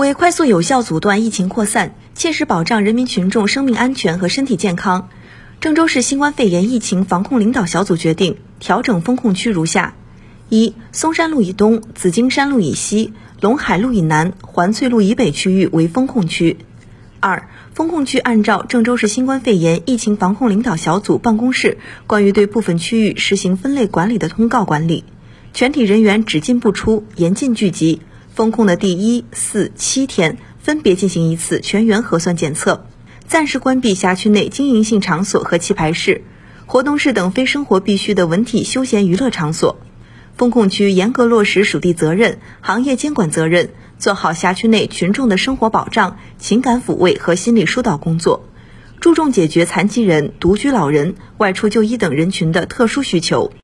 为快速有效阻断疫情扩散，切实保障人民群众生命安全和身体健康，郑州市新冠肺炎疫情防控领导小组决定调整封控区如下：一、嵩山路以东、紫金山路以西、陇海路以南、环翠路以北区域为封控区；二、封控区按照郑州市新冠肺炎疫情防控领导小组办公室关于对部分区域实行分类管理的通告管理，全体人员只进不出，严禁聚集。封控的第一、四、七天，分别进行一次全员核酸检测。暂时关闭辖区内经营性场所和棋牌室、活动室等非生活必需的文体休闲娱乐场所。封控区严格落实属地责任、行业监管责任，做好辖区内群众的生活保障、情感抚慰和心理疏导工作，注重解决残疾人、独居老人、外出就医等人群的特殊需求。